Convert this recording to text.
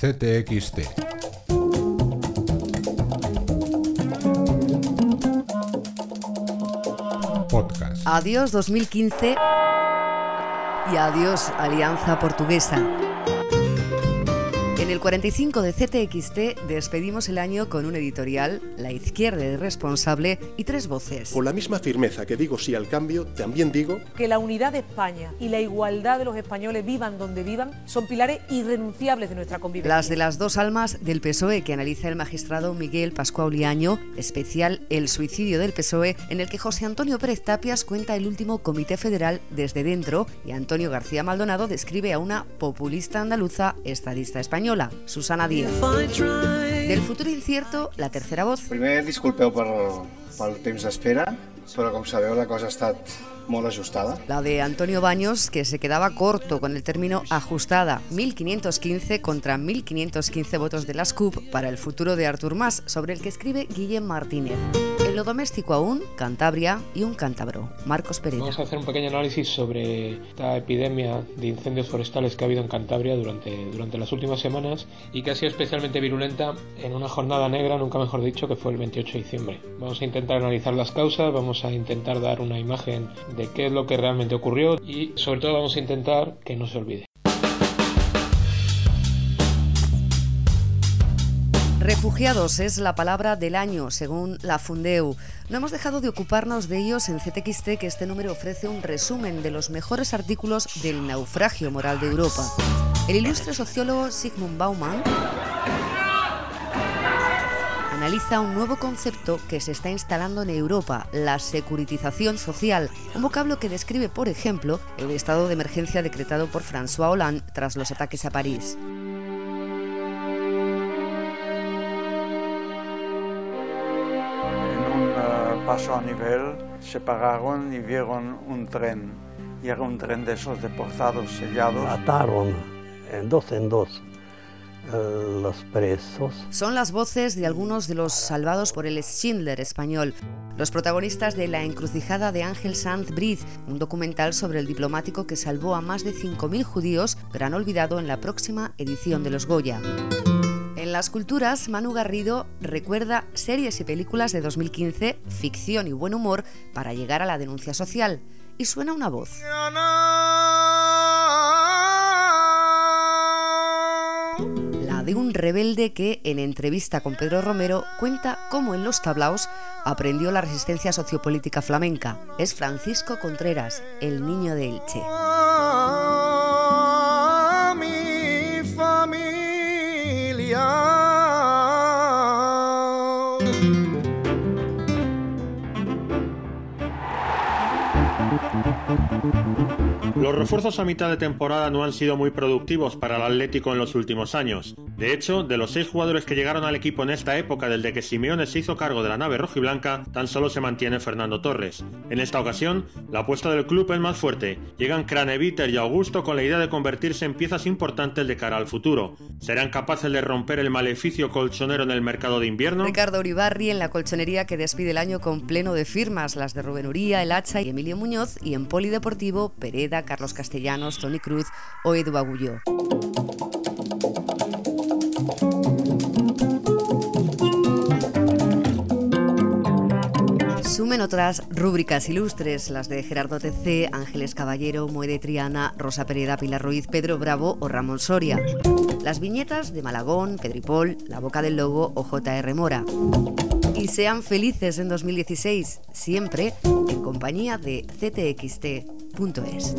CTXT. Podcast. Adiós 2015 y adiós Alianza Portuguesa. En el 45 de CTXT despedimos el año con un editorial, La izquierda es responsable y tres voces. Con la misma firmeza que digo sí al cambio, también digo que la unidad de España y la igualdad de los españoles vivan donde vivan son pilares irrenunciables de nuestra convivencia. Las de las dos almas del PSOE que analiza el magistrado Miguel Pascual Liaño, especial El suicidio del PSOE, en el que José Antonio Pérez Tapias cuenta el último comité federal desde dentro y Antonio García Maldonado describe a una populista andaluza estadista española. Susana Díaz. Del futuro incierto, la tercera voz. Primer, disculpeu per, pel temps d'espera, però com sabeu la cosa ha estat molt ajustada. La de Antonio Baños, que se quedaba corto con el término ajustada, 1515 contra 1515 votos de las CUP para el futuro de Artur Mas, sobre el que escribe Guillem Martínez. En lo doméstico aún, Cantabria y un cántabro, Marcos Pérez. Vamos a hacer un pequeño análisis sobre esta epidemia de incendios forestales que ha habido en Cantabria durante, durante las últimas semanas y que ha sido especialmente virulenta en una jornada negra, nunca mejor dicho, que fue el 28 de diciembre. Vamos a intentar analizar las causas, vamos a intentar dar una imagen de qué es lo que realmente ocurrió y sobre todo vamos a intentar que no se olvide. Refugiados es la palabra del año, según la Fundeu. No hemos dejado de ocuparnos de ellos en CTXT, que este número ofrece un resumen de los mejores artículos del naufragio moral de Europa. El ilustre sociólogo Sigmund Bauman analiza un nuevo concepto que se está instalando en Europa, la securitización social, un vocablo que describe, por ejemplo, el estado de emergencia decretado por François Hollande tras los ataques a París. En un uh, paso a nivel se pararon y vieron un tren. Y era un tren de esos deportados sellados. Ataron en dos en dos eh, los presos. Son las voces de algunos de los salvados por el Schindler español, los protagonistas de La encrucijada de Ángel Sanz Briz, un documental sobre el diplomático que salvó a más de 5.000 judíos, han olvidado en la próxima edición de los Goya. En las culturas, Manu Garrido recuerda series y películas de 2015, ficción y buen humor para llegar a la denuncia social. Y suena una voz. La de un rebelde que, en entrevista con Pedro Romero, cuenta cómo en los tablaos aprendió la resistencia sociopolítica flamenca. Es Francisco Contreras, el niño de Elche. Los refuerzos a mitad de temporada no han sido muy productivos para el Atlético en los últimos años. De hecho, de los seis jugadores que llegaron al equipo en esta época desde que Simeone se hizo cargo de la nave rojiblanca, tan solo se mantiene Fernando Torres. En esta ocasión, la apuesta del club es más fuerte. Llegan Craneviter y Augusto con la idea de convertirse en piezas importantes de cara al futuro. ¿Serán capaces de romper el maleficio colchonero en el mercado de invierno? Ricardo Uribarri en la colchonería que despide el año con pleno de firmas, las de Rubén Uría, El Hacha y Emilio Muñoz, y en Polideportivo, Pereda, Carlos Castellanos, Tony Cruz o Edu Agulló. Sumen otras rúbricas ilustres, las de Gerardo TC, Ángeles Caballero, Muede Triana, Rosa Pereda, Pilar Ruiz, Pedro Bravo o Ramón Soria. Las viñetas de Malagón, Pedripol, La Boca del Lobo o JR Mora. Y sean felices en 2016, siempre en compañía de ctxt.es.